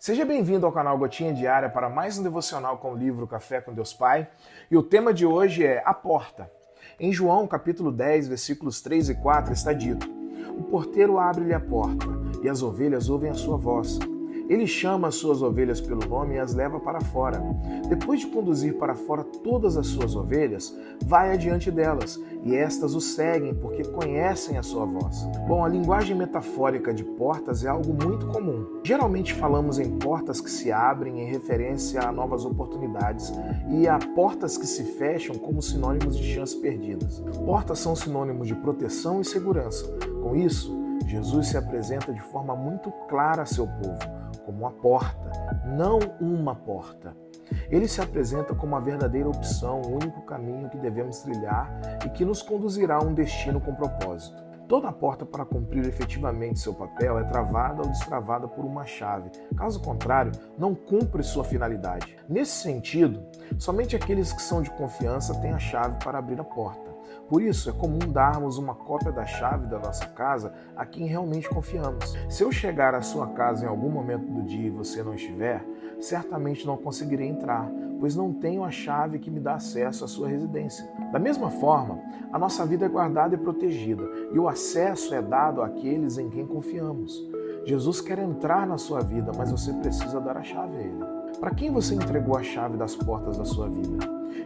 Seja bem-vindo ao canal Gotinha Diária para mais um devocional com o livro Café com Deus Pai. E o tema de hoje é a porta. Em João, capítulo 10, versículos 3 e 4, está dito: O porteiro abre-lhe a porta, e as ovelhas ouvem a sua voz. Ele chama as suas ovelhas pelo nome e as leva para fora. Depois de conduzir para fora todas as suas ovelhas, vai adiante delas, e estas o seguem porque conhecem a sua voz. Bom, a linguagem metafórica de portas é algo muito comum. Geralmente falamos em portas que se abrem em referência a novas oportunidades e a portas que se fecham como sinônimos de chances perdidas. Portas são sinônimos de proteção e segurança. Com isso, Jesus se apresenta de forma muito clara a seu povo como uma porta, não uma porta. Ele se apresenta como a verdadeira opção, o único caminho que devemos trilhar e que nos conduzirá a um destino com propósito. Toda porta para cumprir efetivamente seu papel é travada ou destravada por uma chave. Caso contrário, não cumpre sua finalidade. Nesse sentido, somente aqueles que são de confiança têm a chave para abrir a porta. Por isso, é comum darmos uma cópia da chave da nossa casa a quem realmente confiamos. Se eu chegar à sua casa em algum momento do dia e você não estiver, certamente não conseguirei entrar, pois não tenho a chave que me dá acesso à sua residência. Da mesma forma, a nossa vida é guardada e protegida, e o acesso é dado àqueles em quem confiamos. Jesus quer entrar na sua vida, mas você precisa dar a chave a ele. Para quem você entregou a chave das portas da sua vida?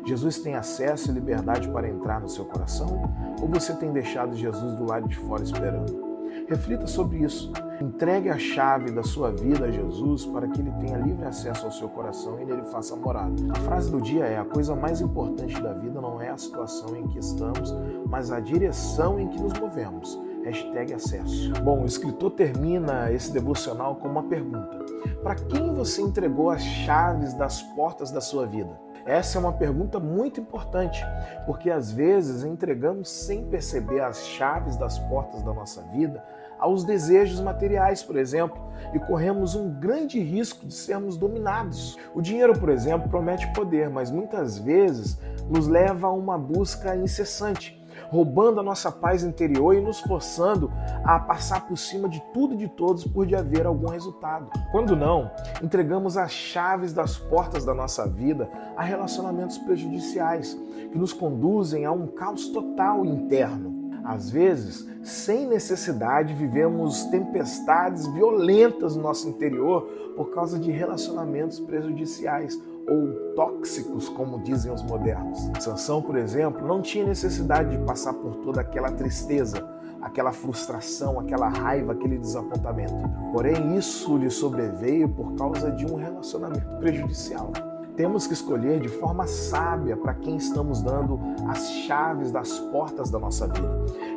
Jesus tem acesso e liberdade para entrar no seu coração? Ou você tem deixado Jesus do lado de fora esperando? Reflita sobre isso. Entregue a chave da sua vida a Jesus para que ele tenha livre acesso ao seu coração e nele faça morada. A frase do dia é: a coisa mais importante da vida não é a situação em que estamos, mas a direção em que nos movemos. Hashtag acesso. Bom, o escritor termina esse devocional com uma pergunta: Para quem você entregou as chaves das portas da sua vida? Essa é uma pergunta muito importante, porque às vezes entregamos sem perceber as chaves das portas da nossa vida aos desejos materiais, por exemplo, e corremos um grande risco de sermos dominados. O dinheiro, por exemplo, promete poder, mas muitas vezes nos leva a uma busca incessante roubando a nossa paz interior e nos forçando a passar por cima de tudo e de todos por de haver algum resultado. Quando não, entregamos as chaves das portas da nossa vida a relacionamentos prejudiciais que nos conduzem a um caos total interno. Às vezes, sem necessidade, vivemos tempestades violentas no nosso interior por causa de relacionamentos prejudiciais ou tóxicos, como dizem os modernos. Sansão, por exemplo, não tinha necessidade de passar por toda aquela tristeza, aquela frustração, aquela raiva, aquele desapontamento. Porém, isso lhe sobreveio por causa de um relacionamento prejudicial. Temos que escolher de forma sábia para quem estamos dando as chaves das portas da nossa vida.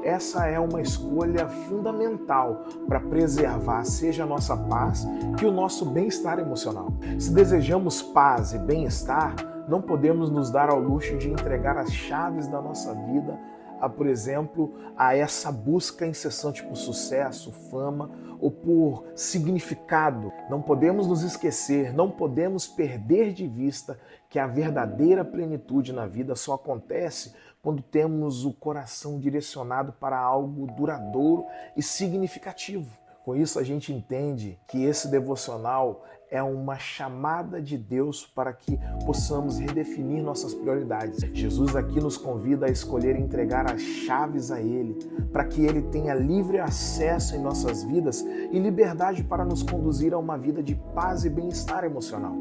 Essa é uma escolha fundamental para preservar, seja a nossa paz, que o nosso bem-estar emocional. Se desejamos paz e bem-estar, não podemos nos dar ao luxo de entregar as chaves da nossa vida a, por exemplo, a essa busca incessante por sucesso, fama ou por significado. Não podemos nos esquecer, não podemos perder de vista que a verdadeira plenitude na vida só acontece quando temos o coração direcionado para algo duradouro e significativo. Com isso, a gente entende que esse devocional é uma chamada de Deus para que possamos redefinir nossas prioridades. Jesus aqui nos convida a escolher entregar as chaves a Ele, para que Ele tenha livre acesso em nossas vidas e liberdade para nos conduzir a uma vida de paz e bem-estar emocional.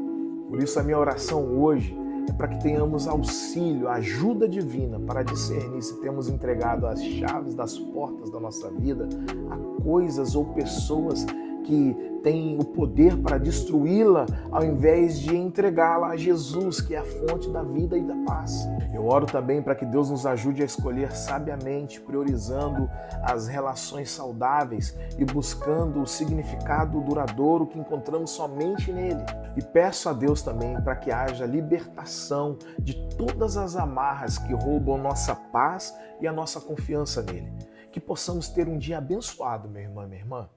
Por isso, a minha oração hoje é para que tenhamos auxílio, ajuda divina para discernir se temos entregado as chaves das portas da nossa vida a coisas ou pessoas que têm o poder para destruí-la, ao invés de entregá-la a Jesus, que é a fonte da vida e da paz. Eu oro também para que Deus nos ajude a escolher sabiamente, priorizando as relações saudáveis e buscando o significado duradouro que encontramos somente nele. E peço a Deus também para que haja libertação de todas as amarras que roubam nossa paz e a nossa confiança nele. Que possamos ter um dia abençoado, meu irmão, minha irmã